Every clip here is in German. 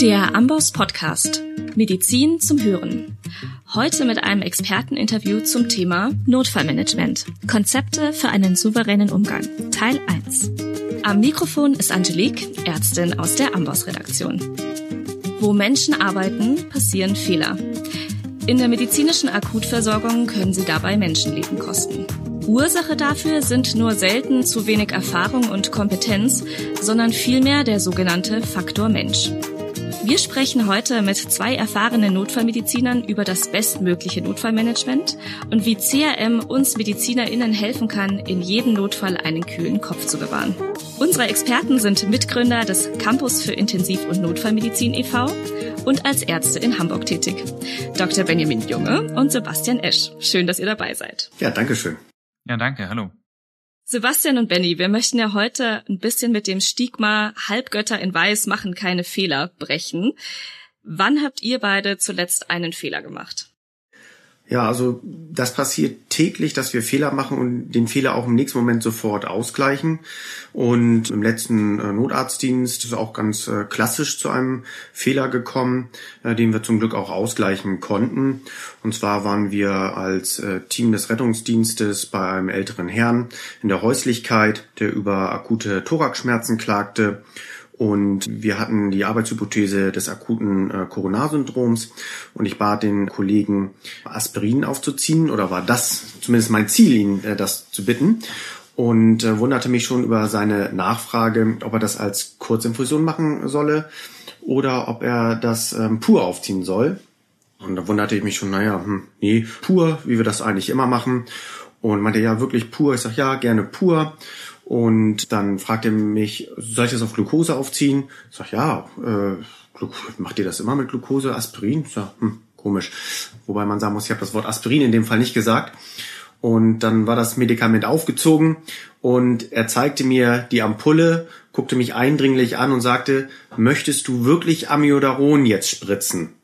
Der Amboss Podcast Medizin zum Hören. Heute mit einem Experteninterview zum Thema Notfallmanagement. Konzepte für einen souveränen Umgang. Teil 1. Am Mikrofon ist Angelique, Ärztin aus der Amboss Redaktion. Wo Menschen arbeiten, passieren Fehler. In der medizinischen Akutversorgung können sie dabei Menschenleben kosten. Ursache dafür sind nur selten zu wenig Erfahrung und Kompetenz, sondern vielmehr der sogenannte Faktor Mensch. Wir sprechen heute mit zwei erfahrenen Notfallmedizinern über das bestmögliche Notfallmanagement und wie CRM uns MedizinerInnen helfen kann, in jedem Notfall einen kühlen Kopf zu bewahren. Unsere Experten sind Mitgründer des Campus für Intensiv- und Notfallmedizin e.V. und als Ärzte in Hamburg tätig. Dr. Benjamin Junge und Sebastian Esch. Schön, dass ihr dabei seid. Ja, danke schön. Ja, danke. Hallo. Sebastian und Benny, wir möchten ja heute ein bisschen mit dem Stigma Halbgötter in Weiß machen keine Fehler brechen. Wann habt ihr beide zuletzt einen Fehler gemacht? Ja, also das passiert täglich, dass wir Fehler machen und den Fehler auch im nächsten Moment sofort ausgleichen. Und im letzten äh, Notarztdienst ist auch ganz äh, klassisch zu einem Fehler gekommen, äh, den wir zum Glück auch ausgleichen konnten. Und zwar waren wir als Team des Rettungsdienstes bei einem älteren Herrn in der Häuslichkeit, der über akute Thoraxschmerzen klagte und wir hatten die Arbeitshypothese des akuten äh, Coronarsyndroms und ich bat den Kollegen, Aspirin aufzuziehen oder war das zumindest mein Ziel, ihn äh, das zu bitten und äh, wunderte mich schon über seine Nachfrage, ob er das als Kurzinfusion machen solle oder ob er das ähm, pur aufziehen soll. Und da wunderte ich mich schon, naja, hm, nee, pur, wie wir das eigentlich immer machen. Und meinte, ja, wirklich pur. Ich sag, ja, gerne pur. Und dann fragt er mich, soll ich das auf Glucose aufziehen? Ich sag, ja, äh, macht ihr das immer mit Glucose, Aspirin? Ich sag, hm, komisch. Wobei man sagen muss, ich habe das Wort Aspirin in dem Fall nicht gesagt. Und dann war das Medikament aufgezogen und er zeigte mir die Ampulle, guckte mich eindringlich an und sagte, möchtest du wirklich Amiodaron jetzt spritzen?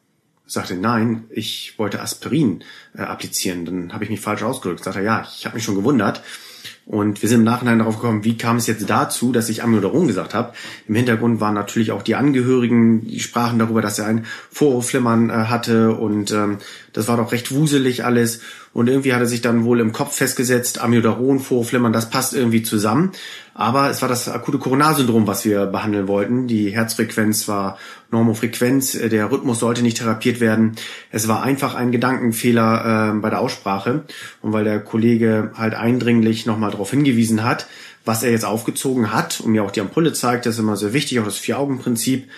Ich sagte, nein, ich wollte Aspirin äh, applizieren. Dann habe ich mich falsch ausgedrückt. Sagte, ja, ich habe mich schon gewundert. Und wir sind im Nachhinein darauf gekommen, wie kam es jetzt dazu, dass ich Amiodaron gesagt habe. Im Hintergrund waren natürlich auch die Angehörigen, die sprachen darüber, dass er ein Vorhofflimmern äh, hatte und ähm, das war doch recht wuselig alles. Und irgendwie hat er sich dann wohl im Kopf festgesetzt, Amiodaron, Vorhofflimmern, das passt irgendwie zusammen. Aber es war das akute Coronarsyndrom, was wir behandeln wollten. Die Herzfrequenz war Normofrequenz, äh, der Rhythmus sollte nicht therapiert werden. Es war einfach ein Gedankenfehler äh, bei der Aussprache. Und weil der Kollege halt eindringlich nochmal darauf hingewiesen hat, was er jetzt aufgezogen hat und mir auch die Ampulle zeigt, das ist immer sehr wichtig, auch das Vier-Augen-Prinzip,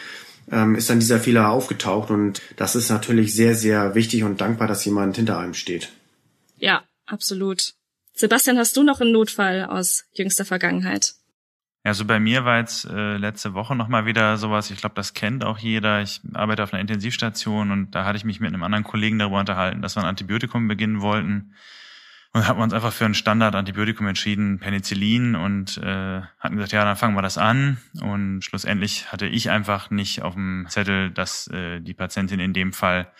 ähm, ist dann dieser Fehler aufgetaucht. Und das ist natürlich sehr, sehr wichtig und dankbar, dass jemand hinter einem steht. Ja, absolut. Sebastian, hast du noch einen Notfall aus jüngster Vergangenheit? Ja, so bei mir war jetzt äh, letzte Woche nochmal wieder sowas, ich glaube, das kennt auch jeder. Ich arbeite auf einer Intensivstation und da hatte ich mich mit einem anderen Kollegen darüber unterhalten, dass wir ein Antibiotikum beginnen wollten. Und haben uns einfach für ein Standard-Antibiotikum entschieden, Penicillin, und äh, hatten gesagt, ja, dann fangen wir das an. Und schlussendlich hatte ich einfach nicht auf dem Zettel, dass äh, die Patientin in dem Fall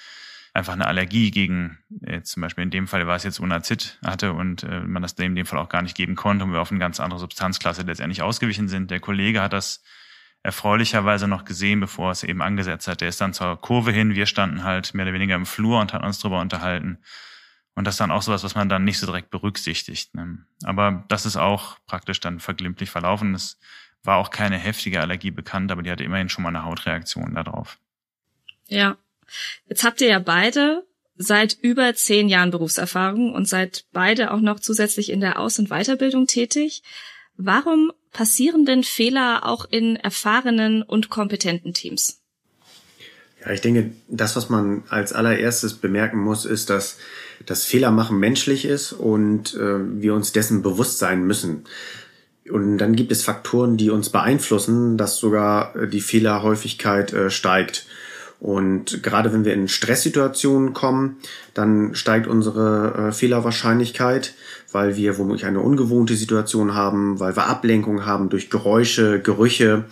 einfach eine Allergie gegen, äh, zum Beispiel in dem Fall war es jetzt Unazid hatte und äh, man das in dem Fall auch gar nicht geben konnte und wir auf eine ganz andere Substanzklasse letztendlich ausgewichen sind. Der Kollege hat das erfreulicherweise noch gesehen, bevor es eben angesetzt hat. Der ist dann zur Kurve hin, wir standen halt mehr oder weniger im Flur und hatten uns darüber unterhalten. Und das ist dann auch sowas, was man dann nicht so direkt berücksichtigt. Ne? Aber das ist auch praktisch dann verglimpflich verlaufen. Es war auch keine heftige Allergie bekannt, aber die hatte immerhin schon mal eine Hautreaktion darauf. Ja, Jetzt habt ihr ja beide seit über zehn Jahren Berufserfahrung und seid beide auch noch zusätzlich in der Aus- und Weiterbildung tätig. Warum passieren denn Fehler auch in erfahrenen und kompetenten Teams? Ja, ich denke, das, was man als allererstes bemerken muss, ist, dass das Fehlermachen menschlich ist und äh, wir uns dessen bewusst sein müssen. Und dann gibt es Faktoren, die uns beeinflussen, dass sogar äh, die Fehlerhäufigkeit äh, steigt. Und gerade wenn wir in Stresssituationen kommen, dann steigt unsere äh, Fehlerwahrscheinlichkeit, weil wir womöglich eine ungewohnte Situation haben, weil wir Ablenkung haben durch Geräusche, Gerüche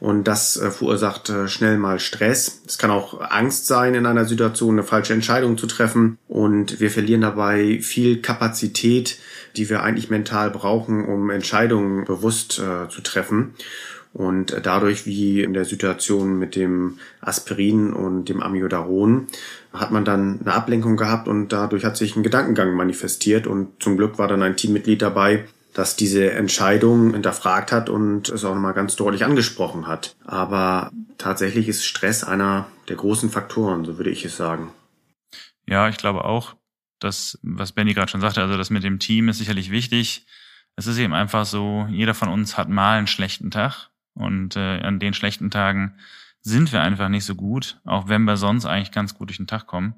und das äh, verursacht äh, schnell mal Stress. Es kann auch Angst sein, in einer Situation eine falsche Entscheidung zu treffen und wir verlieren dabei viel Kapazität, die wir eigentlich mental brauchen, um Entscheidungen bewusst äh, zu treffen. Und dadurch, wie in der Situation mit dem Aspirin und dem Amiodaron, hat man dann eine Ablenkung gehabt und dadurch hat sich ein Gedankengang manifestiert und zum Glück war dann ein Teammitglied dabei, das diese Entscheidung hinterfragt hat und es auch nochmal ganz deutlich angesprochen hat. Aber tatsächlich ist Stress einer der großen Faktoren, so würde ich es sagen. Ja, ich glaube auch, dass, was Benny gerade schon sagte, also das mit dem Team ist sicherlich wichtig. Es ist eben einfach so, jeder von uns hat mal einen schlechten Tag und äh, an den schlechten Tagen sind wir einfach nicht so gut, auch wenn wir sonst eigentlich ganz gut durch den Tag kommen.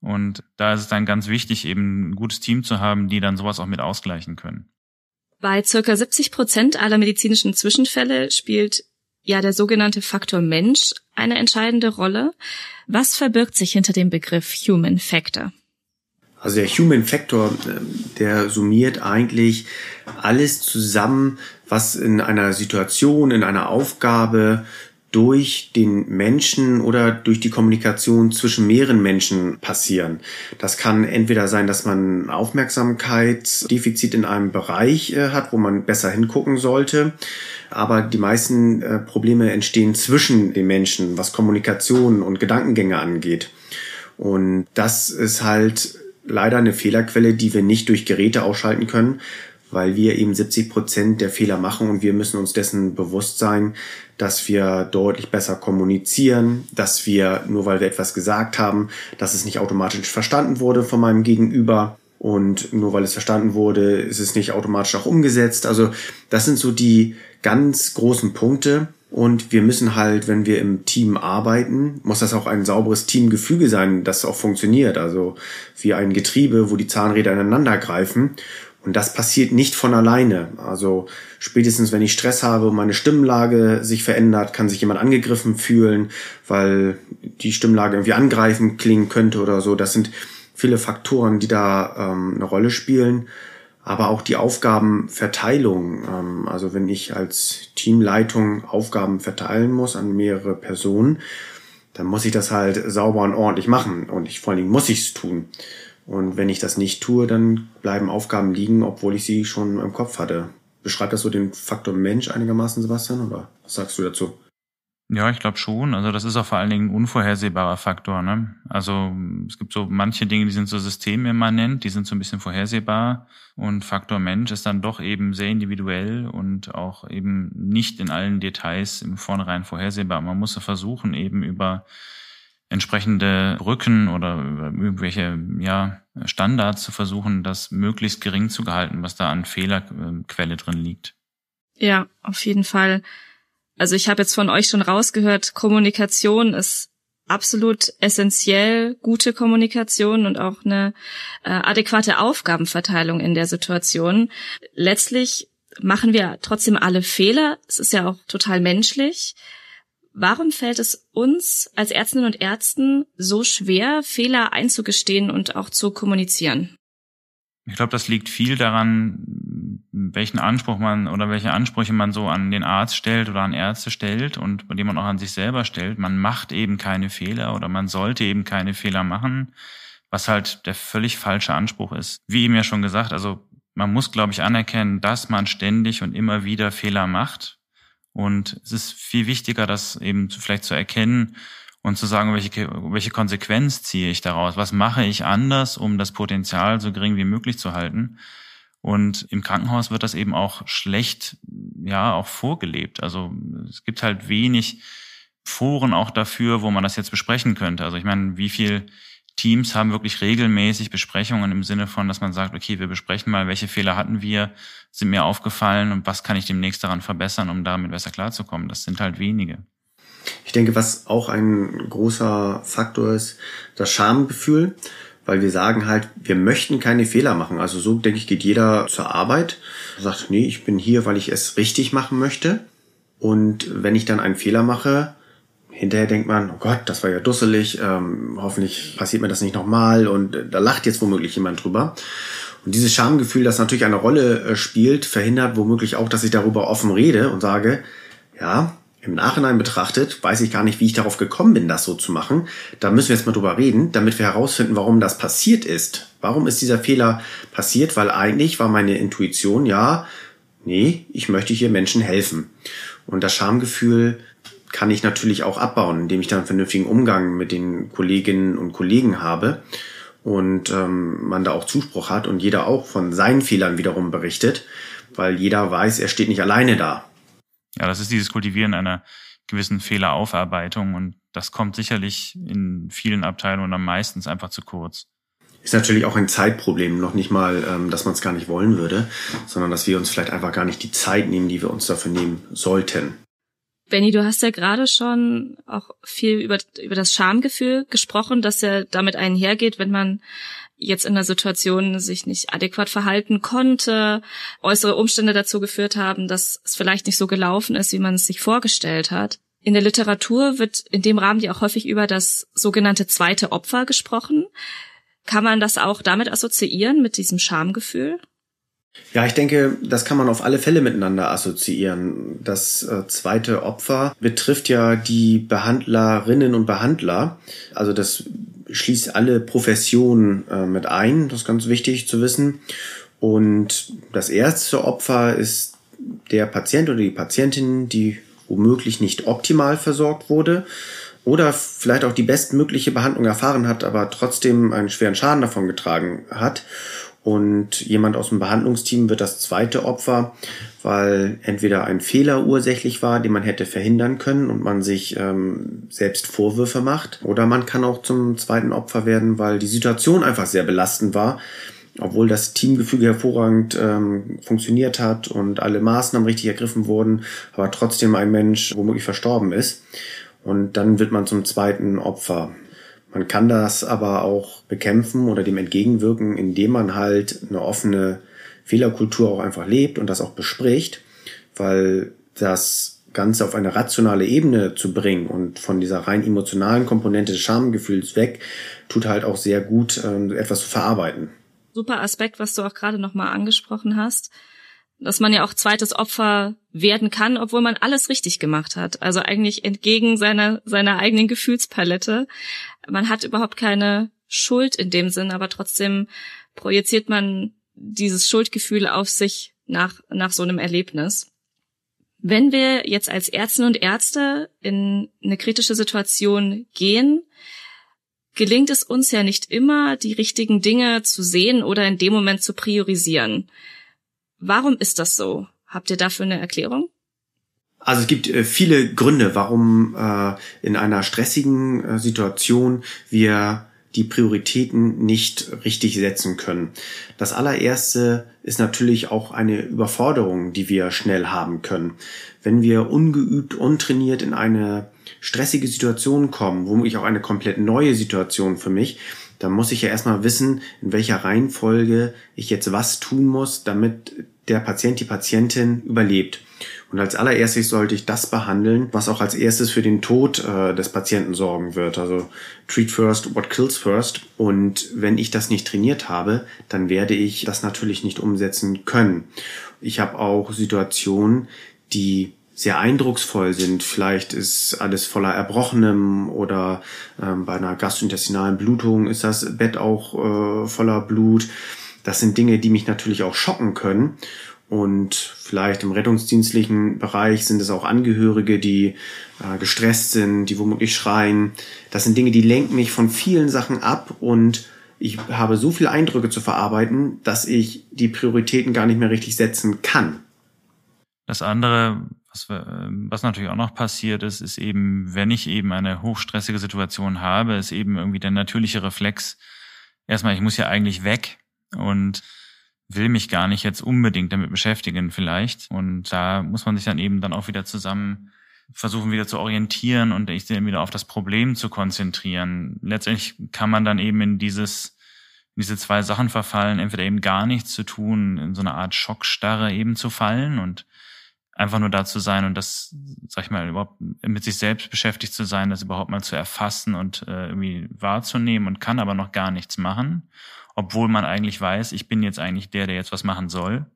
Und da ist es dann ganz wichtig, eben ein gutes Team zu haben, die dann sowas auch mit ausgleichen können. Bei circa 70 Prozent aller medizinischen Zwischenfälle spielt ja der sogenannte Faktor Mensch eine entscheidende Rolle. Was verbirgt sich hinter dem Begriff Human Factor? Also der Human Factor, ähm, der summiert eigentlich alles zusammen, was in einer Situation, in einer Aufgabe durch den Menschen oder durch die Kommunikation zwischen mehreren Menschen passieren. Das kann entweder sein, dass man Aufmerksamkeitsdefizit in einem Bereich äh, hat, wo man besser hingucken sollte. Aber die meisten äh, Probleme entstehen zwischen den Menschen, was Kommunikation und Gedankengänge angeht. Und das ist halt leider eine Fehlerquelle, die wir nicht durch Geräte ausschalten können, weil wir eben 70 Prozent der Fehler machen und wir müssen uns dessen bewusst sein, dass wir deutlich besser kommunizieren, dass wir, nur weil wir etwas gesagt haben, dass es nicht automatisch verstanden wurde von meinem Gegenüber und nur weil es verstanden wurde, ist es nicht automatisch auch umgesetzt. Also das sind so die ganz großen Punkte. Und wir müssen halt, wenn wir im Team arbeiten, muss das auch ein sauberes Teamgefüge sein, das auch funktioniert. Also wie ein Getriebe, wo die Zahnräder ineinander greifen. Und das passiert nicht von alleine. Also spätestens, wenn ich Stress habe und meine Stimmlage sich verändert, kann sich jemand angegriffen fühlen, weil die Stimmlage irgendwie angreifen klingen könnte oder so. Das sind viele Faktoren, die da ähm, eine Rolle spielen. Aber auch die Aufgabenverteilung. Ähm, also wenn ich als Teamleitung Aufgaben verteilen muss an mehrere Personen, dann muss ich das halt sauber und ordentlich machen. Und ich vor allen Dingen muss ich es tun. Und wenn ich das nicht tue, dann bleiben Aufgaben liegen, obwohl ich sie schon im Kopf hatte. Beschreibt das so den Faktor Mensch einigermaßen, Sebastian, oder was sagst du dazu? Ja, ich glaube schon. Also das ist auch vor allen Dingen ein unvorhersehbarer Faktor. Ne? Also es gibt so manche Dinge, die sind so systemimmanent, die sind so ein bisschen vorhersehbar. Und Faktor Mensch ist dann doch eben sehr individuell und auch eben nicht in allen Details im Vornherein vorhersehbar. Man muss versuchen, eben über entsprechende Brücken oder irgendwelche ja, Standards zu versuchen, das möglichst gering zu gehalten, was da an Fehlerquelle drin liegt. Ja, auf jeden Fall. Also ich habe jetzt von euch schon rausgehört, Kommunikation ist absolut essentiell, gute Kommunikation und auch eine äh, adäquate Aufgabenverteilung in der Situation. Letztlich machen wir trotzdem alle Fehler. Es ist ja auch total menschlich. Warum fällt es uns als Ärztinnen und Ärzten so schwer, Fehler einzugestehen und auch zu kommunizieren? Ich glaube, das liegt viel daran, welchen Anspruch man oder welche Ansprüche man so an den Arzt stellt oder an Ärzte stellt und dem man auch an sich selber stellt. Man macht eben keine Fehler oder man sollte eben keine Fehler machen, was halt der völlig falsche Anspruch ist. Wie eben ja schon gesagt, also man muss, glaube ich, anerkennen, dass man ständig und immer wieder Fehler macht und es ist viel wichtiger, das eben vielleicht zu erkennen und zu sagen, welche, welche Konsequenz ziehe ich daraus? Was mache ich anders, um das Potenzial so gering wie möglich zu halten? Und im Krankenhaus wird das eben auch schlecht, ja, auch vorgelebt. Also es gibt halt wenig Foren auch dafür, wo man das jetzt besprechen könnte. Also ich meine, wie viel Teams haben wirklich regelmäßig Besprechungen im Sinne von, dass man sagt, okay, wir besprechen mal, welche Fehler hatten wir, sind mir aufgefallen und was kann ich demnächst daran verbessern, um damit besser klarzukommen. Das sind halt wenige. Ich denke, was auch ein großer Faktor ist, das Schamgefühl, weil wir sagen halt, wir möchten keine Fehler machen. Also so, denke ich, geht jeder zur Arbeit, sagt, nee, ich bin hier, weil ich es richtig machen möchte. Und wenn ich dann einen Fehler mache, hinterher denkt man, oh Gott, das war ja dusselig, ähm, hoffentlich passiert mir das nicht nochmal und äh, da lacht jetzt womöglich jemand drüber. Und dieses Schamgefühl, das natürlich eine Rolle äh, spielt, verhindert womöglich auch, dass ich darüber offen rede und sage, ja, im Nachhinein betrachtet, weiß ich gar nicht, wie ich darauf gekommen bin, das so zu machen. Da müssen wir jetzt mal drüber reden, damit wir herausfinden, warum das passiert ist. Warum ist dieser Fehler passiert? Weil eigentlich war meine Intuition, ja, nee, ich möchte hier Menschen helfen. Und das Schamgefühl kann ich natürlich auch abbauen, indem ich dann einen vernünftigen Umgang mit den Kolleginnen und Kollegen habe und ähm, man da auch Zuspruch hat und jeder auch von seinen Fehlern wiederum berichtet, weil jeder weiß, er steht nicht alleine da. Ja, das ist dieses Kultivieren einer gewissen Fehleraufarbeitung und das kommt sicherlich in vielen Abteilungen am meistens einfach zu kurz. Ist natürlich auch ein Zeitproblem, noch nicht mal, ähm, dass man es gar nicht wollen würde, sondern dass wir uns vielleicht einfach gar nicht die Zeit nehmen, die wir uns dafür nehmen sollten. Benny, du hast ja gerade schon auch viel über, über das Schamgefühl gesprochen, das ja damit einhergeht, wenn man jetzt in der Situation sich nicht adäquat verhalten konnte, äußere Umstände dazu geführt haben, dass es vielleicht nicht so gelaufen ist, wie man es sich vorgestellt hat. In der Literatur wird in dem Rahmen ja auch häufig über das sogenannte zweite Opfer gesprochen. Kann man das auch damit assoziieren, mit diesem Schamgefühl? Ja, ich denke, das kann man auf alle Fälle miteinander assoziieren. Das äh, zweite Opfer betrifft ja die Behandlerinnen und Behandler. Also das schließt alle Professionen äh, mit ein. Das ist ganz wichtig zu wissen. Und das erste Opfer ist der Patient oder die Patientin, die womöglich nicht optimal versorgt wurde oder vielleicht auch die bestmögliche Behandlung erfahren hat, aber trotzdem einen schweren Schaden davon getragen hat. Und jemand aus dem Behandlungsteam wird das zweite Opfer, weil entweder ein Fehler ursächlich war, den man hätte verhindern können und man sich ähm, selbst Vorwürfe macht. Oder man kann auch zum zweiten Opfer werden, weil die Situation einfach sehr belastend war, obwohl das Teamgefüge hervorragend ähm, funktioniert hat und alle Maßnahmen richtig ergriffen wurden, aber trotzdem ein Mensch womöglich verstorben ist. Und dann wird man zum zweiten Opfer. Man kann das aber auch bekämpfen oder dem entgegenwirken, indem man halt eine offene Fehlerkultur auch einfach lebt und das auch bespricht, weil das Ganze auf eine rationale Ebene zu bringen und von dieser rein emotionalen Komponente des Schamgefühls weg, tut halt auch sehr gut, ähm, etwas zu verarbeiten. Super Aspekt, was du auch gerade nochmal angesprochen hast dass man ja auch zweites Opfer werden kann, obwohl man alles richtig gemacht hat. Also eigentlich entgegen seiner, seiner eigenen Gefühlspalette. Man hat überhaupt keine Schuld in dem Sinn, aber trotzdem projiziert man dieses Schuldgefühl auf sich nach, nach so einem Erlebnis. Wenn wir jetzt als Ärztinnen und Ärzte in eine kritische Situation gehen, gelingt es uns ja nicht immer, die richtigen Dinge zu sehen oder in dem Moment zu priorisieren. Warum ist das so? Habt ihr dafür eine Erklärung? Also es gibt äh, viele Gründe, warum äh, in einer stressigen äh, Situation wir die Prioritäten nicht richtig setzen können. Das allererste ist natürlich auch eine Überforderung, die wir schnell haben können. Wenn wir ungeübt, untrainiert in eine stressige Situation kommen, womöglich auch eine komplett neue Situation für mich, dann muss ich ja erstmal wissen, in welcher Reihenfolge ich jetzt was tun muss, damit der Patient, die Patientin überlebt. Und als allererstes sollte ich das behandeln, was auch als erstes für den Tod äh, des Patienten sorgen wird. Also treat first, what kills first. Und wenn ich das nicht trainiert habe, dann werde ich das natürlich nicht umsetzen können. Ich habe auch Situationen, die sehr eindrucksvoll sind. Vielleicht ist alles voller Erbrochenem oder ähm, bei einer gastrointestinalen Blutung ist das Bett auch äh, voller Blut. Das sind Dinge, die mich natürlich auch schocken können. Und vielleicht im rettungsdienstlichen Bereich sind es auch Angehörige, die äh, gestresst sind, die womöglich schreien. Das sind Dinge, die lenken mich von vielen Sachen ab und ich habe so viele Eindrücke zu verarbeiten, dass ich die Prioritäten gar nicht mehr richtig setzen kann. Das andere, was, was natürlich auch noch passiert ist, ist eben, wenn ich eben eine hochstressige Situation habe, ist eben irgendwie der natürliche Reflex. Erstmal, ich muss ja eigentlich weg und will mich gar nicht jetzt unbedingt damit beschäftigen vielleicht. Und da muss man sich dann eben dann auch wieder zusammen versuchen wieder zu orientieren und sich dann wieder auf das Problem zu konzentrieren. Letztendlich kann man dann eben in dieses in diese zwei Sachen verfallen, entweder eben gar nichts zu tun, in so eine Art Schockstarre eben zu fallen und einfach nur da zu sein und das, sag ich mal, überhaupt mit sich selbst beschäftigt zu sein, das überhaupt mal zu erfassen und äh, irgendwie wahrzunehmen und kann aber noch gar nichts machen, obwohl man eigentlich weiß, ich bin jetzt eigentlich der, der jetzt was machen soll.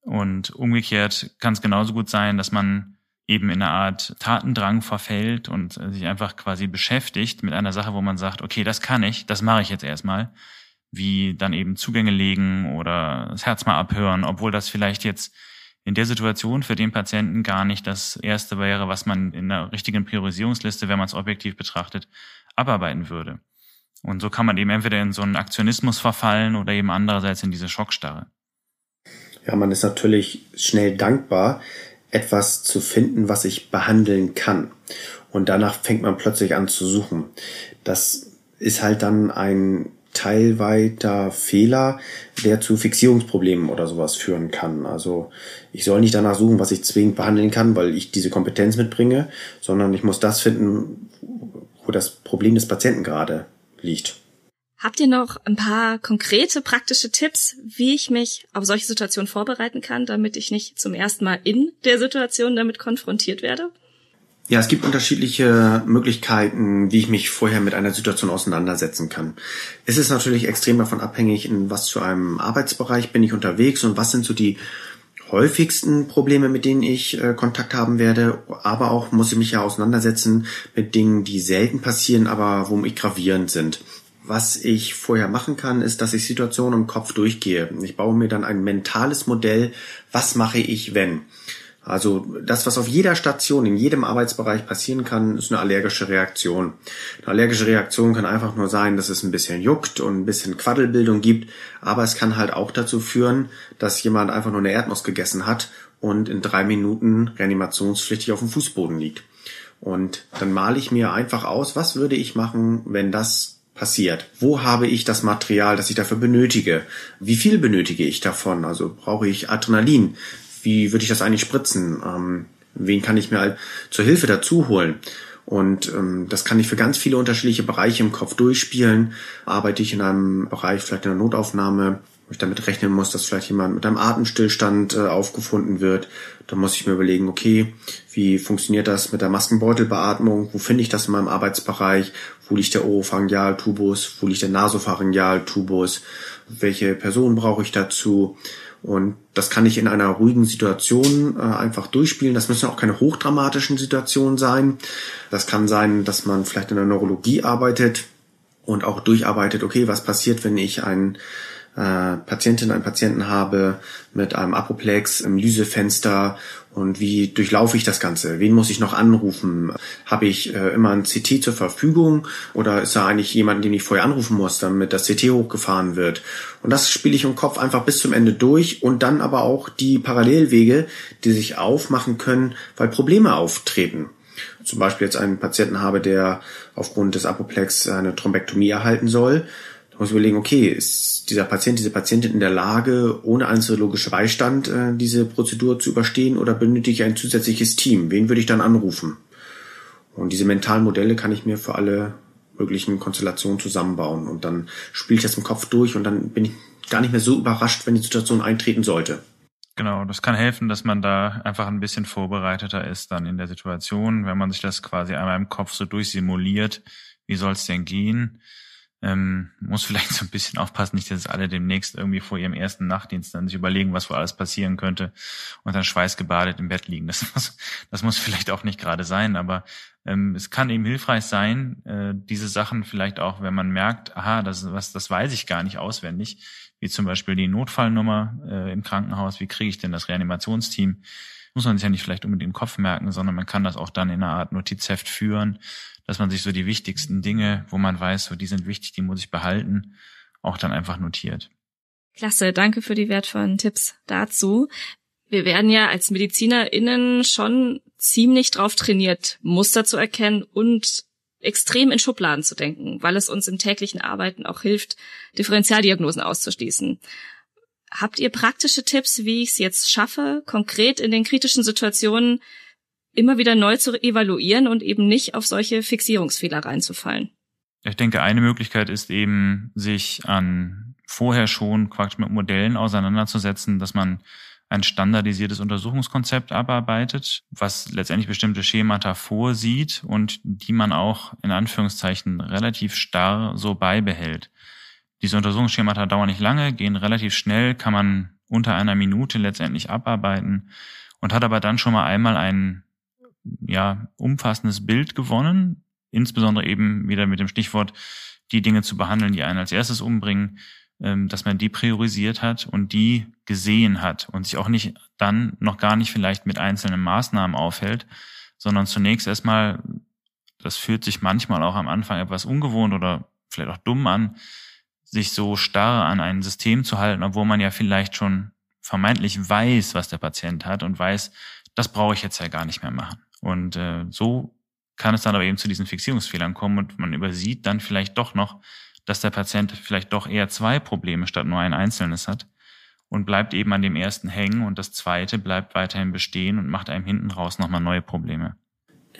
Und umgekehrt kann es genauso gut sein, dass man eben in eine Art Tatendrang verfällt und sich einfach quasi beschäftigt mit einer Sache, wo man sagt, okay, das kann ich, das mache ich jetzt erstmal, wie dann eben Zugänge legen oder das Herz mal abhören, obwohl das vielleicht jetzt in der Situation für den Patienten gar nicht das Erste wäre, was man in einer richtigen Priorisierungsliste, wenn man es objektiv betrachtet, abarbeiten würde. Und so kann man eben entweder in so einen Aktionismus verfallen oder eben andererseits in diese Schockstarre. Ja, man ist natürlich schnell dankbar, etwas zu finden, was ich behandeln kann. Und danach fängt man plötzlich an zu suchen. Das ist halt dann ein teilweiter Fehler, der zu Fixierungsproblemen oder sowas führen kann. Also ich soll nicht danach suchen, was ich zwingend behandeln kann, weil ich diese Kompetenz mitbringe, sondern ich muss das finden, wo das Problem des Patienten gerade liegt. Habt ihr noch ein paar konkrete praktische Tipps, wie ich mich auf solche Situationen vorbereiten kann, damit ich nicht zum ersten Mal in der Situation damit konfrontiert werde? Ja, es gibt unterschiedliche Möglichkeiten, wie ich mich vorher mit einer Situation auseinandersetzen kann. Es ist natürlich extrem davon abhängig, in was für einem Arbeitsbereich bin ich unterwegs und was sind so die häufigsten Probleme, mit denen ich äh, Kontakt haben werde, aber auch muss ich mich ja auseinandersetzen mit Dingen, die selten passieren, aber womit gravierend sind. Was ich vorher machen kann, ist, dass ich Situationen im Kopf durchgehe. Ich baue mir dann ein mentales Modell, was mache ich, wenn. Also das, was auf jeder Station, in jedem Arbeitsbereich passieren kann, ist eine allergische Reaktion. Eine allergische Reaktion kann einfach nur sein, dass es ein bisschen juckt und ein bisschen Quaddelbildung gibt, aber es kann halt auch dazu führen, dass jemand einfach nur eine Erdnuss gegessen hat und in drei Minuten reanimationspflichtig auf dem Fußboden liegt. Und dann male ich mir einfach aus, was würde ich machen, wenn das passiert? Wo habe ich das Material, das ich dafür benötige? Wie viel benötige ich davon? Also brauche ich Adrenalin? Wie würde ich das eigentlich spritzen? Ähm, wen kann ich mir halt zur Hilfe dazu holen? Und ähm, das kann ich für ganz viele unterschiedliche Bereiche im Kopf durchspielen. Arbeite ich in einem Bereich, vielleicht in der Notaufnahme, wo ich damit rechnen muss, dass vielleicht jemand mit einem Atemstillstand äh, aufgefunden wird. Da muss ich mir überlegen, okay, wie funktioniert das mit der Maskenbeutelbeatmung? Wo finde ich das in meinem Arbeitsbereich? Wo liegt der Oropharyngealtubus? Wo liegt der Nasopharyngealtubus? Welche Person brauche ich dazu? Und das kann ich in einer ruhigen Situation äh, einfach durchspielen. Das müssen auch keine hochdramatischen Situationen sein. Das kann sein, dass man vielleicht in der Neurologie arbeitet und auch durcharbeitet, okay, was passiert, wenn ich einen äh, Patientin, einen Patienten habe mit einem Apoplex im Lysefenster und wie durchlaufe ich das Ganze? Wen muss ich noch anrufen? Habe ich äh, immer ein CT zur Verfügung oder ist da eigentlich jemand, den ich vorher anrufen muss, damit das CT hochgefahren wird? Und das spiele ich im Kopf einfach bis zum Ende durch und dann aber auch die Parallelwege, die sich aufmachen können, weil Probleme auftreten zum Beispiel jetzt einen Patienten habe, der aufgrund des Apoplex eine Thrombektomie erhalten soll, da muss ich überlegen, okay, ist dieser Patient, diese Patientin in der Lage, ohne anästhesiologischen Beistand äh, diese Prozedur zu überstehen oder benötige ich ein zusätzliches Team? Wen würde ich dann anrufen? Und diese mentalen Modelle kann ich mir für alle möglichen Konstellationen zusammenbauen und dann spiele ich das im Kopf durch und dann bin ich gar nicht mehr so überrascht, wenn die Situation eintreten sollte. Genau, das kann helfen, dass man da einfach ein bisschen vorbereiteter ist dann in der Situation, wenn man sich das quasi einmal im Kopf so durchsimuliert. Wie soll es denn gehen? Ähm, muss vielleicht so ein bisschen aufpassen, nicht, dass alle demnächst irgendwie vor ihrem ersten Nachtdienst dann sich überlegen, was wohl alles passieren könnte und dann schweißgebadet im Bett liegen. Das muss, das muss vielleicht auch nicht gerade sein, aber ähm, es kann eben hilfreich sein, äh, diese Sachen vielleicht auch, wenn man merkt, aha, das, was, das weiß ich gar nicht auswendig, wie zum Beispiel die Notfallnummer äh, im Krankenhaus, wie kriege ich denn das Reanimationsteam, muss man sich ja nicht vielleicht unbedingt im Kopf merken, sondern man kann das auch dann in einer Art Notizheft führen dass man sich so die wichtigsten Dinge, wo man weiß, so die sind wichtig, die muss ich behalten, auch dann einfach notiert. Klasse, danke für die wertvollen Tipps dazu. Wir werden ja als MedizinerInnen schon ziemlich drauf trainiert, Muster zu erkennen und extrem in Schubladen zu denken, weil es uns im täglichen Arbeiten auch hilft, Differentialdiagnosen auszuschließen. Habt ihr praktische Tipps, wie ich es jetzt schaffe, konkret in den kritischen Situationen immer wieder neu zu evaluieren und eben nicht auf solche Fixierungsfehler reinzufallen. Ich denke, eine Möglichkeit ist eben, sich an vorher schon Quatsch mit Modellen auseinanderzusetzen, dass man ein standardisiertes Untersuchungskonzept abarbeitet, was letztendlich bestimmte Schemata vorsieht und die man auch in Anführungszeichen relativ starr so beibehält. Diese Untersuchungsschemata dauern nicht lange, gehen relativ schnell, kann man unter einer Minute letztendlich abarbeiten und hat aber dann schon mal einmal einen ja, umfassendes Bild gewonnen, insbesondere eben wieder mit dem Stichwort, die Dinge zu behandeln, die einen als erstes umbringen, ähm, dass man die priorisiert hat und die gesehen hat und sich auch nicht dann noch gar nicht vielleicht mit einzelnen Maßnahmen aufhält, sondern zunächst erstmal, das fühlt sich manchmal auch am Anfang etwas ungewohnt oder vielleicht auch dumm an, sich so starr an ein System zu halten, obwohl man ja vielleicht schon vermeintlich weiß, was der Patient hat und weiß, das brauche ich jetzt ja gar nicht mehr machen. Und äh, so kann es dann aber eben zu diesen Fixierungsfehlern kommen und man übersieht dann vielleicht doch noch, dass der Patient vielleicht doch eher zwei Probleme statt nur ein einzelnes hat und bleibt eben an dem ersten hängen und das zweite bleibt weiterhin bestehen und macht einem hinten raus nochmal neue Probleme.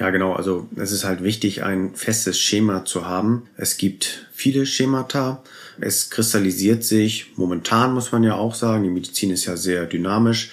Ja, genau. Also es ist halt wichtig, ein festes Schema zu haben. Es gibt viele Schemata. Es kristallisiert sich momentan, muss man ja auch sagen. Die Medizin ist ja sehr dynamisch,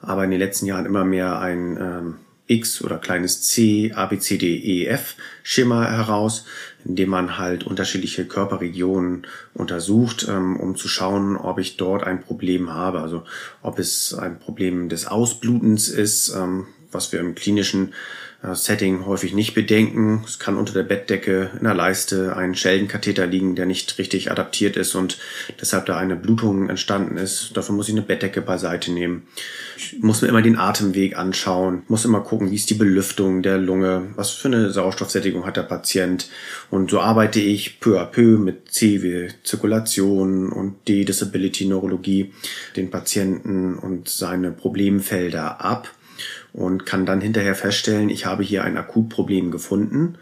aber in den letzten Jahren immer mehr ein ähm, X oder kleines C, A, B, C, D, E, F Schema heraus, indem man halt unterschiedliche Körperregionen untersucht, ähm, um zu schauen, ob ich dort ein Problem habe. Also ob es ein Problem des Ausblutens ist, ähm, was wir im klinischen äh, Setting häufig nicht bedenken. Es kann unter der Bettdecke in der Leiste ein Scheldenkatheter liegen, der nicht richtig adaptiert ist und deshalb da eine Blutung entstanden ist. Dafür muss ich eine Bettdecke beiseite nehmen. Ich muss mir immer den Atemweg anschauen, muss immer gucken, wie ist die Belüftung der Lunge, was für eine Sauerstoffsättigung hat der Patient. Und so arbeite ich peu à peu mit C wie Zirkulation und D Disability Neurologie den Patienten und seine Problemfelder ab und kann dann hinterher feststellen, ich habe hier ein Akutproblem gefunden.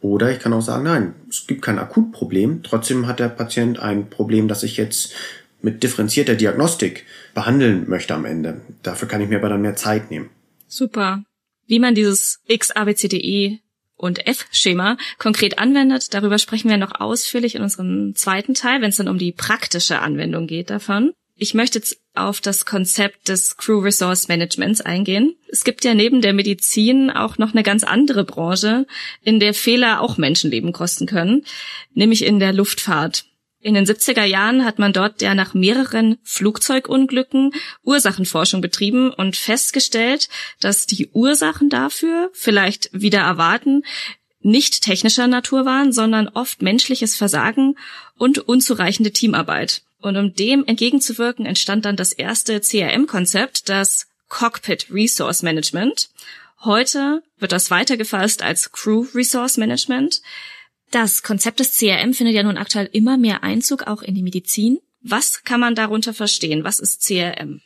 Oder ich kann auch sagen, nein, es gibt kein Akutproblem. Trotzdem hat der Patient ein Problem, das ich jetzt mit differenzierter Diagnostik behandeln möchte am Ende. Dafür kann ich mir aber dann mehr Zeit nehmen. Super. Wie man dieses XABCDE und F-Schema konkret anwendet, darüber sprechen wir noch ausführlich in unserem zweiten Teil, wenn es dann um die praktische Anwendung geht davon. Ich möchte jetzt auf das Konzept des Crew Resource Managements eingehen. Es gibt ja neben der Medizin auch noch eine ganz andere Branche, in der Fehler auch Menschenleben kosten können, nämlich in der Luftfahrt. In den 70er Jahren hat man dort ja nach mehreren Flugzeugunglücken Ursachenforschung betrieben und festgestellt, dass die Ursachen dafür vielleicht wieder erwarten, nicht technischer Natur waren, sondern oft menschliches Versagen und unzureichende Teamarbeit. Und um dem entgegenzuwirken, entstand dann das erste CRM-Konzept, das Cockpit Resource Management. Heute wird das weitergefasst als Crew Resource Management. Das Konzept des CRM findet ja nun aktuell immer mehr Einzug auch in die Medizin. Was kann man darunter verstehen? Was ist CRM?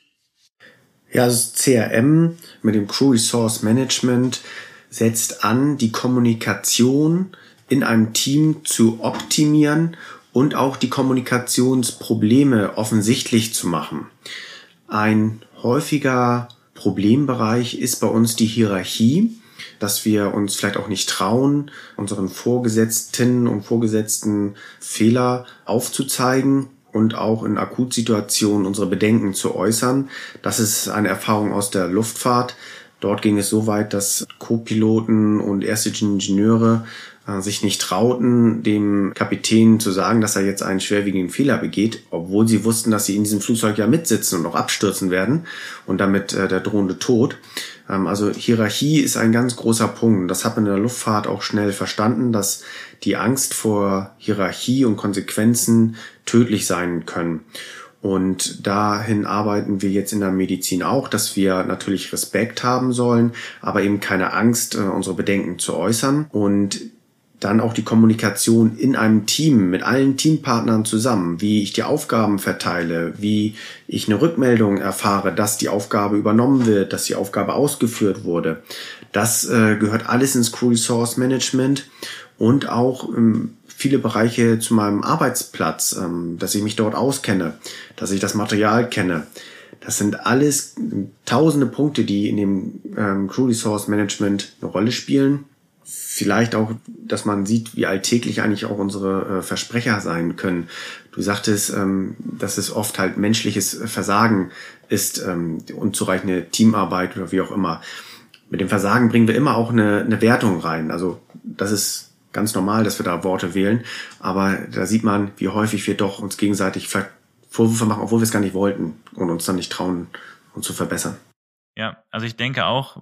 Ja, das CRM mit dem Crew Resource Management setzt an, die Kommunikation in einem Team zu optimieren und auch die Kommunikationsprobleme offensichtlich zu machen. Ein häufiger Problembereich ist bei uns die Hierarchie, dass wir uns vielleicht auch nicht trauen, unseren Vorgesetzten und Vorgesetzten Fehler aufzuzeigen und auch in Akutsituationen unsere Bedenken zu äußern. Das ist eine Erfahrung aus der Luftfahrt. Dort ging es so weit, dass Co-Piloten und erste Ingenieure äh, sich nicht trauten, dem Kapitän zu sagen, dass er jetzt einen schwerwiegenden Fehler begeht, obwohl sie wussten, dass sie in diesem Flugzeug ja mitsitzen und auch abstürzen werden und damit äh, der drohende Tod. Ähm, also Hierarchie ist ein ganz großer Punkt. Das hat man in der Luftfahrt auch schnell verstanden, dass die Angst vor Hierarchie und Konsequenzen tödlich sein können. Und dahin arbeiten wir jetzt in der Medizin auch, dass wir natürlich Respekt haben sollen, aber eben keine Angst, äh, unsere Bedenken zu äußern. Und dann auch die Kommunikation in einem Team mit allen Teampartnern zusammen, wie ich die Aufgaben verteile, wie ich eine Rückmeldung erfahre, dass die Aufgabe übernommen wird, dass die Aufgabe ausgeführt wurde. Das äh, gehört alles ins Crew Resource Management und auch ähm, viele Bereiche zu meinem Arbeitsplatz, ähm, dass ich mich dort auskenne, dass ich das Material kenne. Das sind alles tausende Punkte, die in dem ähm, Crew Resource Management eine Rolle spielen vielleicht auch, dass man sieht, wie alltäglich eigentlich auch unsere äh, Versprecher sein können. Du sagtest, ähm, dass es oft halt menschliches Versagen ist, ähm, unzureichende Teamarbeit oder wie auch immer. Mit dem Versagen bringen wir immer auch eine, eine Wertung rein. Also das ist ganz normal, dass wir da Worte wählen, aber da sieht man, wie häufig wir doch uns gegenseitig Vorwürfe machen, obwohl wir es gar nicht wollten und uns dann nicht trauen, uns zu verbessern. Ja, also ich denke auch,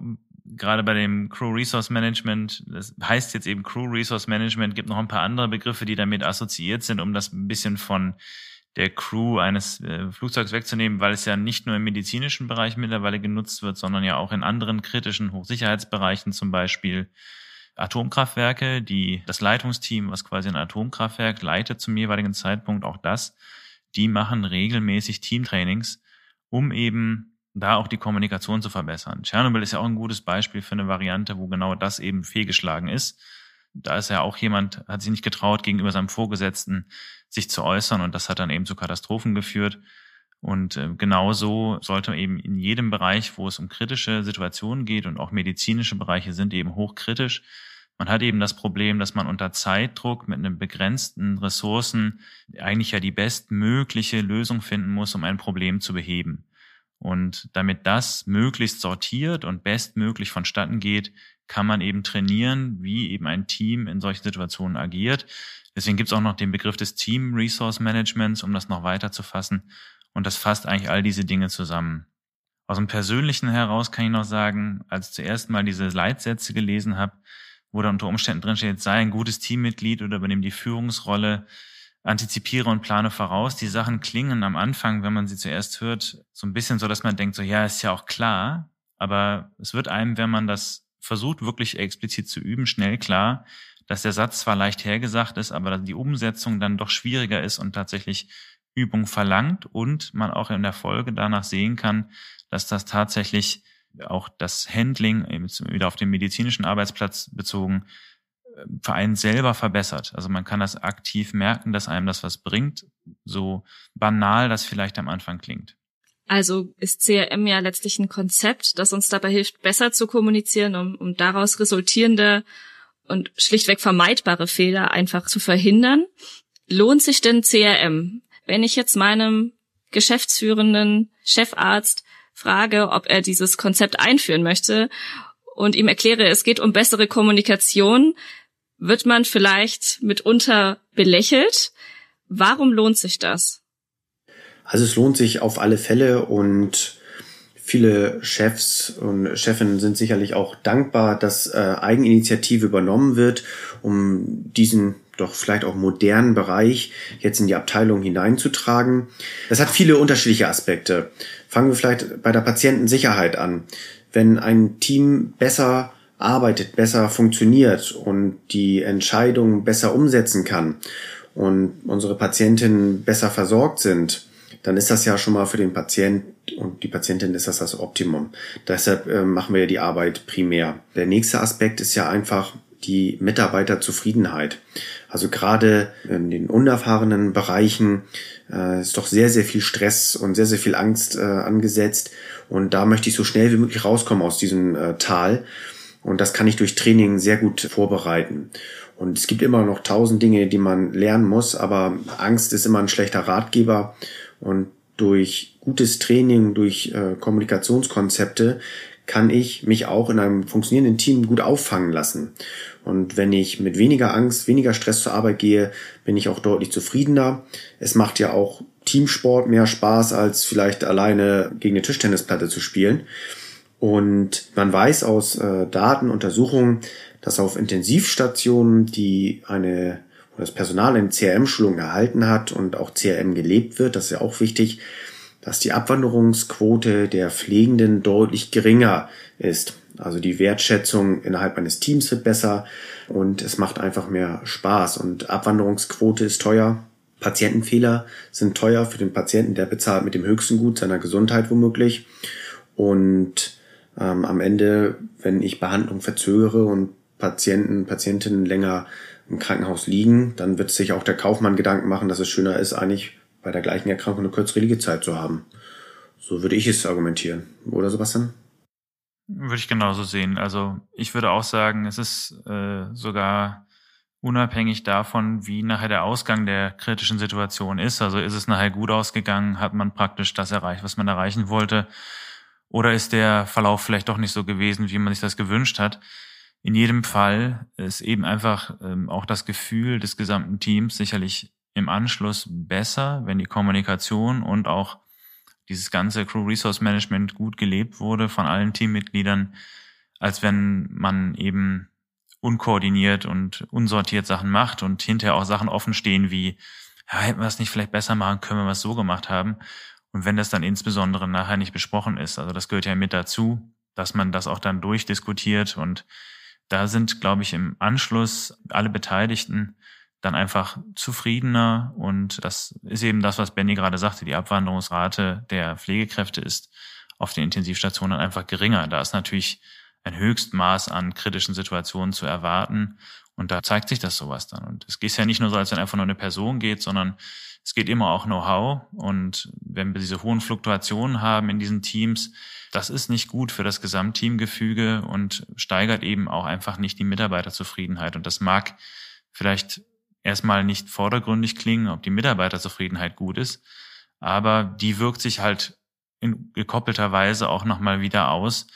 gerade bei dem Crew Resource Management, das heißt jetzt eben Crew Resource Management, gibt noch ein paar andere Begriffe, die damit assoziiert sind, um das ein bisschen von der Crew eines äh, Flugzeugs wegzunehmen, weil es ja nicht nur im medizinischen Bereich mittlerweile genutzt wird, sondern ja auch in anderen kritischen Hochsicherheitsbereichen, zum Beispiel Atomkraftwerke, die das Leitungsteam, was quasi ein Atomkraftwerk leitet zum jeweiligen Zeitpunkt, auch das, die machen regelmäßig Teamtrainings, um eben da auch die Kommunikation zu verbessern. Tschernobyl ist ja auch ein gutes Beispiel für eine Variante, wo genau das eben fehlgeschlagen ist. Da ist ja auch jemand, hat sich nicht getraut, gegenüber seinem Vorgesetzten sich zu äußern und das hat dann eben zu Katastrophen geführt. Und äh, genauso sollte eben in jedem Bereich, wo es um kritische Situationen geht und auch medizinische Bereiche sind eben hochkritisch, man hat eben das Problem, dass man unter Zeitdruck mit einem begrenzten Ressourcen eigentlich ja die bestmögliche Lösung finden muss, um ein Problem zu beheben. Und damit das möglichst sortiert und bestmöglich vonstatten geht, kann man eben trainieren, wie eben ein Team in solchen Situationen agiert. Deswegen gibt es auch noch den Begriff des Team Resource Managements, um das noch weiter zu fassen. Und das fasst eigentlich all diese Dinge zusammen. Aus dem Persönlichen heraus kann ich noch sagen, als ich zuerst mal diese Leitsätze gelesen habe, wo da unter Umständen drinsteht, sei ein gutes Teammitglied oder übernimm die Führungsrolle, antizipiere und plane voraus. Die Sachen klingen am Anfang, wenn man sie zuerst hört, so ein bisschen so, dass man denkt, so ja, ist ja auch klar, aber es wird einem, wenn man das versucht, wirklich explizit zu üben, schnell klar, dass der Satz zwar leicht hergesagt ist, aber die Umsetzung dann doch schwieriger ist und tatsächlich Übung verlangt und man auch in der Folge danach sehen kann, dass das tatsächlich auch das Handling, wieder auf den medizinischen Arbeitsplatz bezogen, für einen selber verbessert. Also man kann das aktiv merken, dass einem das was bringt, so banal das vielleicht am Anfang klingt. Also ist CRM ja letztlich ein Konzept, das uns dabei hilft, besser zu kommunizieren, um, um daraus resultierende und schlichtweg vermeidbare Fehler einfach zu verhindern. Lohnt sich denn CRM? Wenn ich jetzt meinem geschäftsführenden Chefarzt frage, ob er dieses Konzept einführen möchte und ihm erkläre, es geht um bessere Kommunikation, wird man vielleicht mitunter belächelt. Warum lohnt sich das? Also es lohnt sich auf alle Fälle und viele Chefs und Chefinnen sind sicherlich auch dankbar, dass äh, Eigeninitiative übernommen wird, um diesen doch vielleicht auch modernen Bereich jetzt in die Abteilung hineinzutragen. Das hat viele unterschiedliche Aspekte. Fangen wir vielleicht bei der Patientensicherheit an. Wenn ein Team besser arbeitet, besser funktioniert und die Entscheidungen besser umsetzen kann und unsere Patientinnen besser versorgt sind, dann ist das ja schon mal für den Patient und die Patientin ist das das Optimum. Deshalb äh, machen wir die Arbeit primär. Der nächste Aspekt ist ja einfach die Mitarbeiterzufriedenheit. Also gerade in den unerfahrenen Bereichen äh, ist doch sehr, sehr viel Stress und sehr, sehr viel Angst äh, angesetzt. Und da möchte ich so schnell wie möglich rauskommen aus diesem Tal. Und das kann ich durch Training sehr gut vorbereiten. Und es gibt immer noch tausend Dinge, die man lernen muss, aber Angst ist immer ein schlechter Ratgeber. Und durch gutes Training, durch äh, Kommunikationskonzepte kann ich mich auch in einem funktionierenden Team gut auffangen lassen. Und wenn ich mit weniger Angst, weniger Stress zur Arbeit gehe, bin ich auch deutlich zufriedener. Es macht ja auch Teamsport mehr Spaß, als vielleicht alleine gegen eine Tischtennisplatte zu spielen. Und man weiß aus äh, Datenuntersuchungen, dass auf Intensivstationen, die eine wo das Personal eine CRM-Schulung erhalten hat und auch CRM gelebt wird, das ist ja auch wichtig, dass die Abwanderungsquote der Pflegenden deutlich geringer ist. Also die Wertschätzung innerhalb eines Teams wird besser und es macht einfach mehr Spaß. Und Abwanderungsquote ist teuer. Patientenfehler sind teuer für den Patienten, der bezahlt mit dem höchsten Gut seiner Gesundheit womöglich. Und ähm, am Ende, wenn ich Behandlung verzögere und Patienten, Patientinnen länger im Krankenhaus liegen, dann wird sich auch der Kaufmann Gedanken machen, dass es schöner ist, eigentlich bei der gleichen Erkrankung eine kürzere Liegezeit zu haben. So würde ich es argumentieren. Oder Sebastian? Würde ich genauso sehen. Also ich würde auch sagen, es ist äh, sogar unabhängig davon, wie nachher der Ausgang der kritischen Situation ist. Also ist es nachher gut ausgegangen, hat man praktisch das erreicht, was man erreichen wollte, oder ist der Verlauf vielleicht doch nicht so gewesen, wie man sich das gewünscht hat. In jedem Fall ist eben einfach ähm, auch das Gefühl des gesamten Teams sicherlich im Anschluss besser, wenn die Kommunikation und auch dieses ganze Crew Resource Management gut gelebt wurde von allen Teammitgliedern, als wenn man eben unkoordiniert und unsortiert Sachen macht und hinterher auch Sachen offen stehen wie ja, hätten wir es nicht vielleicht besser machen können, wenn wir es so gemacht haben. Und wenn das dann insbesondere nachher nicht besprochen ist, also das gehört ja mit dazu, dass man das auch dann durchdiskutiert und da sind, glaube ich, im Anschluss alle Beteiligten dann einfach zufriedener und das ist eben das, was Benny gerade sagte, die Abwanderungsrate der Pflegekräfte ist auf den Intensivstationen einfach geringer. Da ist natürlich ein Höchstmaß an kritischen Situationen zu erwarten und da zeigt sich das sowas dann. Und es geht ja nicht nur so, als wenn einfach nur eine Person geht, sondern es geht immer auch Know-how. Und wenn wir diese hohen Fluktuationen haben in diesen Teams, das ist nicht gut für das Gesamtteamgefüge und steigert eben auch einfach nicht die Mitarbeiterzufriedenheit. Und das mag vielleicht erstmal nicht vordergründig klingen, ob die Mitarbeiterzufriedenheit gut ist, aber die wirkt sich halt in gekoppelter Weise auch nochmal wieder aus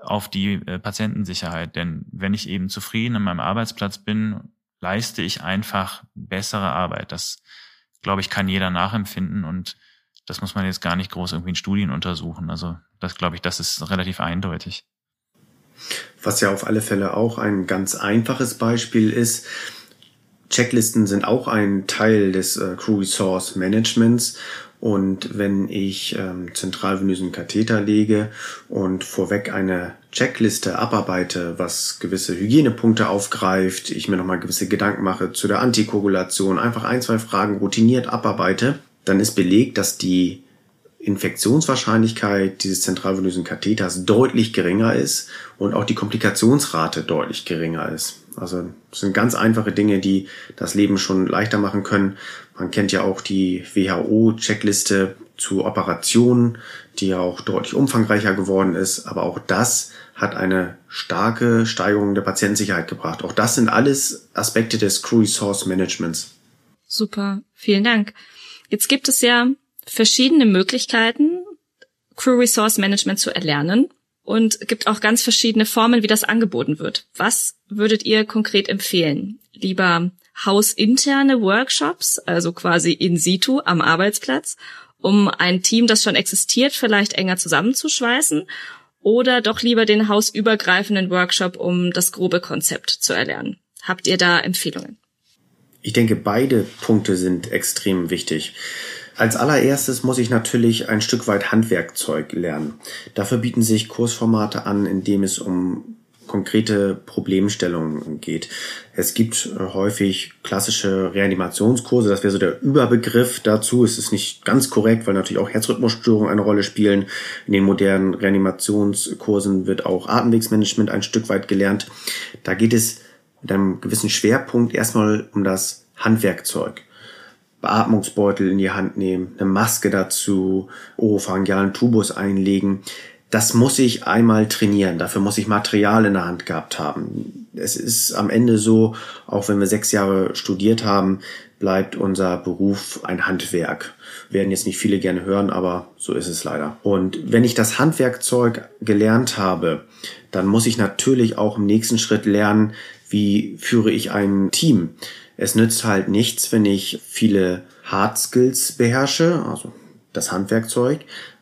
auf die äh, Patientensicherheit. Denn wenn ich eben zufrieden an meinem Arbeitsplatz bin, leiste ich einfach bessere Arbeit. Das, glaube ich, kann jeder nachempfinden und das muss man jetzt gar nicht groß irgendwie in Studien untersuchen. Also das, glaube ich, das ist relativ eindeutig. Was ja auf alle Fälle auch ein ganz einfaches Beispiel ist, Checklisten sind auch ein Teil des äh, Crew Resource Managements und wenn ich ähm, zentralvenösen Katheter lege und vorweg eine Checkliste abarbeite, was gewisse Hygienepunkte aufgreift, ich mir nochmal gewisse Gedanken mache zu der Antikoagulation, einfach ein, zwei Fragen routiniert abarbeite, dann ist belegt, dass die Infektionswahrscheinlichkeit dieses zentralvenösen Katheters deutlich geringer ist und auch die Komplikationsrate deutlich geringer ist. Also das sind ganz einfache Dinge, die das Leben schon leichter machen können. Man kennt ja auch die WHO-Checkliste zu Operationen, die ja auch deutlich umfangreicher geworden ist. Aber auch das hat eine starke Steigerung der Patientensicherheit gebracht. Auch das sind alles Aspekte des Crew Resource Managements. Super, vielen Dank. Jetzt gibt es ja verschiedene Möglichkeiten, Crew Resource Management zu erlernen und gibt auch ganz verschiedene Formen, wie das angeboten wird. Was würdet ihr konkret empfehlen? Lieber hausinterne Workshops, also quasi in situ am Arbeitsplatz, um ein Team, das schon existiert, vielleicht enger zusammenzuschweißen? Oder doch lieber den hausübergreifenden Workshop, um das grobe Konzept zu erlernen? Habt ihr da Empfehlungen? Ich denke, beide Punkte sind extrem wichtig. Als allererstes muss ich natürlich ein Stück weit Handwerkzeug lernen. Dafür bieten sich Kursformate an, in dem es um konkrete Problemstellungen geht. Es gibt häufig klassische Reanimationskurse, das wäre so der Überbegriff dazu. Es ist nicht ganz korrekt, weil natürlich auch Herzrhythmusstörungen eine Rolle spielen. In den modernen Reanimationskursen wird auch Atemwegsmanagement ein Stück weit gelernt. Da geht es mit einem gewissen Schwerpunkt erstmal um das Handwerkzeug. Beatmungsbeutel in die Hand nehmen, eine Maske dazu, oropharyngealen Tubus einlegen. Das muss ich einmal trainieren. Dafür muss ich Material in der Hand gehabt haben. Es ist am Ende so, auch wenn wir sechs Jahre studiert haben, bleibt unser Beruf ein Handwerk. Werden jetzt nicht viele gerne hören, aber so ist es leider. Und wenn ich das Handwerkzeug gelernt habe, dann muss ich natürlich auch im nächsten Schritt lernen, wie führe ich ein Team. Es nützt halt nichts, wenn ich viele Hard Skills beherrsche, also das Handwerkzeug,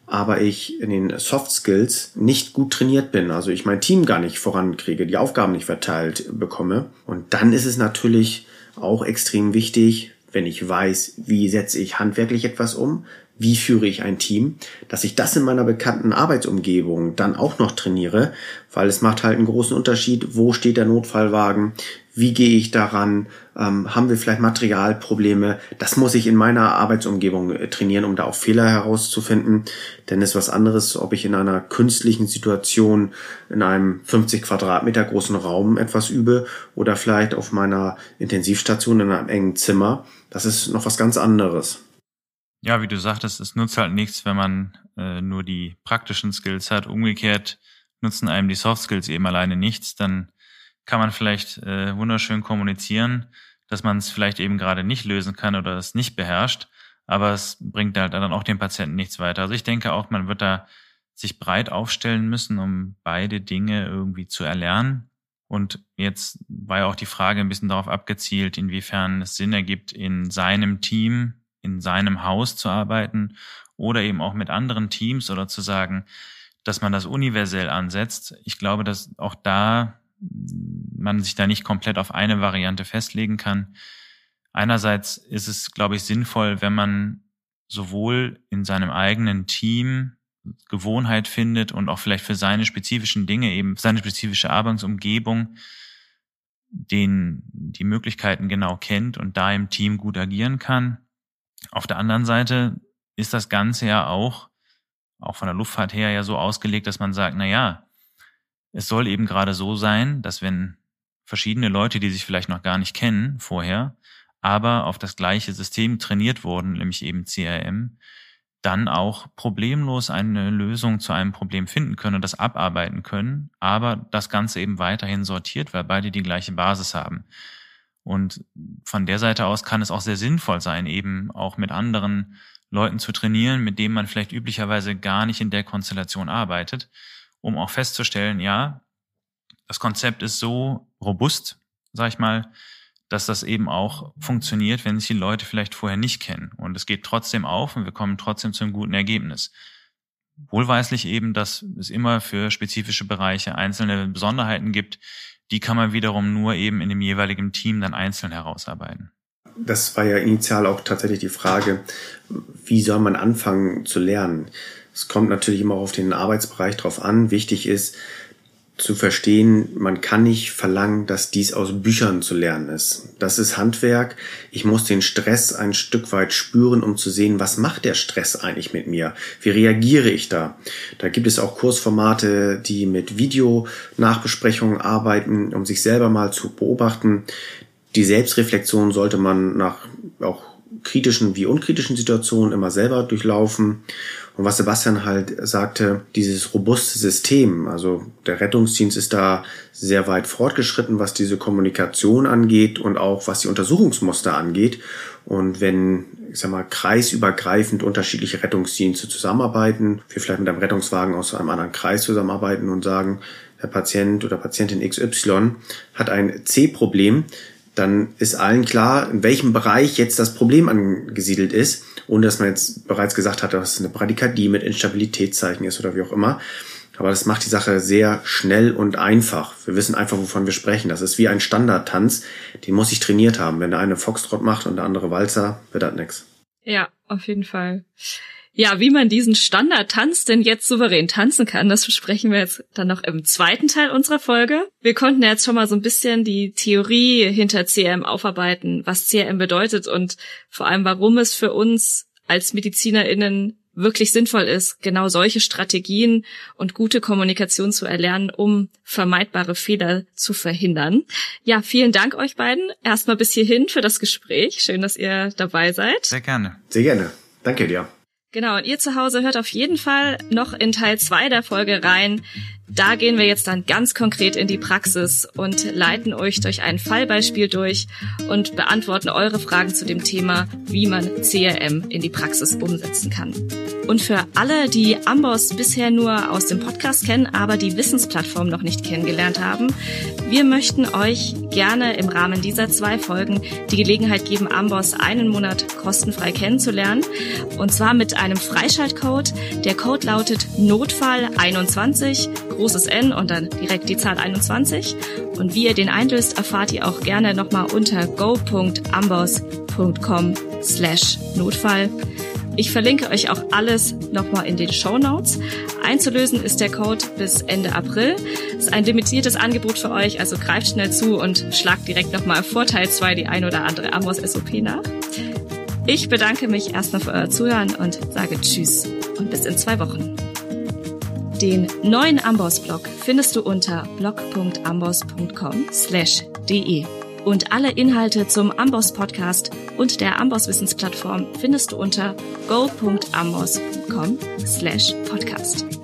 aber ich in den Soft Skills nicht gut trainiert bin, also ich mein Team gar nicht vorankriege, die Aufgaben nicht verteilt bekomme. Und dann ist es natürlich auch extrem wichtig, wenn ich weiß, wie setze ich handwerklich etwas um, wie führe ich ein Team, dass ich das in meiner bekannten Arbeitsumgebung dann auch noch trainiere, weil es macht halt einen großen Unterschied, wo steht der Notfallwagen, wie gehe ich daran, ähm, haben wir vielleicht Materialprobleme, das muss ich in meiner Arbeitsumgebung äh, trainieren, um da auch Fehler herauszufinden, denn es ist was anderes, ob ich in einer künstlichen Situation in einem 50 Quadratmeter großen Raum etwas übe oder vielleicht auf meiner Intensivstation in einem engen Zimmer, das ist noch was ganz anderes. Ja, wie du sagtest, es nutzt halt nichts, wenn man äh, nur die praktischen Skills hat. Umgekehrt nutzen einem die Soft Skills eben alleine nichts. Dann kann man vielleicht äh, wunderschön kommunizieren, dass man es vielleicht eben gerade nicht lösen kann oder es nicht beherrscht. Aber es bringt halt dann auch dem Patienten nichts weiter. Also ich denke auch, man wird da sich breit aufstellen müssen, um beide Dinge irgendwie zu erlernen. Und jetzt war ja auch die Frage ein bisschen darauf abgezielt, inwiefern es Sinn ergibt, in seinem Team in seinem Haus zu arbeiten oder eben auch mit anderen Teams oder zu sagen, dass man das universell ansetzt. Ich glaube, dass auch da man sich da nicht komplett auf eine Variante festlegen kann. einerseits ist es, glaube ich, sinnvoll, wenn man sowohl in seinem eigenen Team Gewohnheit findet und auch vielleicht für seine spezifischen Dinge, eben seine spezifische Arbeitsumgebung, den die Möglichkeiten genau kennt und da im Team gut agieren kann. Auf der anderen Seite ist das Ganze ja auch, auch von der Luftfahrt her ja so ausgelegt, dass man sagt, na ja, es soll eben gerade so sein, dass wenn verschiedene Leute, die sich vielleicht noch gar nicht kennen vorher, aber auf das gleiche System trainiert wurden, nämlich eben CRM, dann auch problemlos eine Lösung zu einem Problem finden können und das abarbeiten können, aber das Ganze eben weiterhin sortiert, weil beide die gleiche Basis haben. Und von der Seite aus kann es auch sehr sinnvoll sein, eben auch mit anderen Leuten zu trainieren, mit denen man vielleicht üblicherweise gar nicht in der Konstellation arbeitet, um auch festzustellen, ja, das Konzept ist so robust, sag ich mal, dass das eben auch funktioniert, wenn sich die Leute vielleicht vorher nicht kennen. Und es geht trotzdem auf und wir kommen trotzdem zu einem guten Ergebnis. Wohlweislich eben, dass es immer für spezifische Bereiche einzelne Besonderheiten gibt, die kann man wiederum nur eben in dem jeweiligen Team dann einzeln herausarbeiten. Das war ja initial auch tatsächlich die Frage, wie soll man anfangen zu lernen? Es kommt natürlich immer auf den Arbeitsbereich drauf an. Wichtig ist, zu verstehen, man kann nicht verlangen, dass dies aus Büchern zu lernen ist. Das ist Handwerk. Ich muss den Stress ein Stück weit spüren, um zu sehen, was macht der Stress eigentlich mit mir? Wie reagiere ich da? Da gibt es auch Kursformate, die mit Video-Nachbesprechungen arbeiten, um sich selber mal zu beobachten. Die Selbstreflexion sollte man nach auch kritischen wie unkritischen Situationen immer selber durchlaufen. Und was Sebastian halt sagte, dieses robuste System, also der Rettungsdienst ist da sehr weit fortgeschritten, was diese Kommunikation angeht und auch was die Untersuchungsmuster angeht. Und wenn, ich sag mal, kreisübergreifend unterschiedliche Rettungsdienste zusammenarbeiten, wir vielleicht mit einem Rettungswagen aus einem anderen Kreis zusammenarbeiten und sagen, der Patient oder Patientin XY hat ein C-Problem, dann ist allen klar, in welchem Bereich jetzt das Problem angesiedelt ist, ohne dass man jetzt bereits gesagt hat, dass es eine Bradykardie mit Instabilitätszeichen ist oder wie auch immer. Aber das macht die Sache sehr schnell und einfach. Wir wissen einfach, wovon wir sprechen. Das ist wie ein Standardtanz, den muss ich trainiert haben. Wenn der eine Foxtrot macht und der andere Walzer, wird das nix. Ja, auf jeden Fall. Ja, wie man diesen Standardtanz denn jetzt souverän tanzen kann, das besprechen wir jetzt dann noch im zweiten Teil unserer Folge. Wir konnten jetzt schon mal so ein bisschen die Theorie hinter CRM aufarbeiten, was CRM bedeutet und vor allem, warum es für uns als MedizinerInnen wirklich sinnvoll ist, genau solche Strategien und gute Kommunikation zu erlernen, um vermeidbare Fehler zu verhindern. Ja, vielen Dank euch beiden erstmal bis hierhin für das Gespräch. Schön, dass ihr dabei seid. Sehr gerne. Sehr gerne. Danke dir. Genau, und ihr zu Hause hört auf jeden Fall noch in Teil zwei der Folge rein. Da gehen wir jetzt dann ganz konkret in die Praxis und leiten euch durch ein Fallbeispiel durch und beantworten eure Fragen zu dem Thema, wie man CRM in die Praxis umsetzen kann. Und für alle, die Amboss bisher nur aus dem Podcast kennen, aber die Wissensplattform noch nicht kennengelernt haben, wir möchten euch gerne im Rahmen dieser zwei Folgen die Gelegenheit geben, Amboss einen Monat kostenfrei kennenzulernen. Und zwar mit einem Freischaltcode. Der Code lautet Notfall 21 großes N und dann direkt die Zahl 21. Und wie ihr den einlöst, erfahrt ihr auch gerne nochmal unter go.amboss.com slash Notfall. Ich verlinke euch auch alles nochmal in den Show Notes. Einzulösen ist der Code bis Ende April. Ist ein limitiertes Angebot für euch, also greift schnell zu und schlagt direkt nochmal Vorteil 2 die ein oder andere Amos SOP nach. Ich bedanke mich erstmal für euer Zuhören und sage Tschüss und bis in zwei Wochen. Den neuen Amboss-Blog findest du unter blog.amboss.com slash de. Und alle Inhalte zum Amboss Podcast und der Amboss Wissensplattform findest du unter go.amboss.com slash podcast.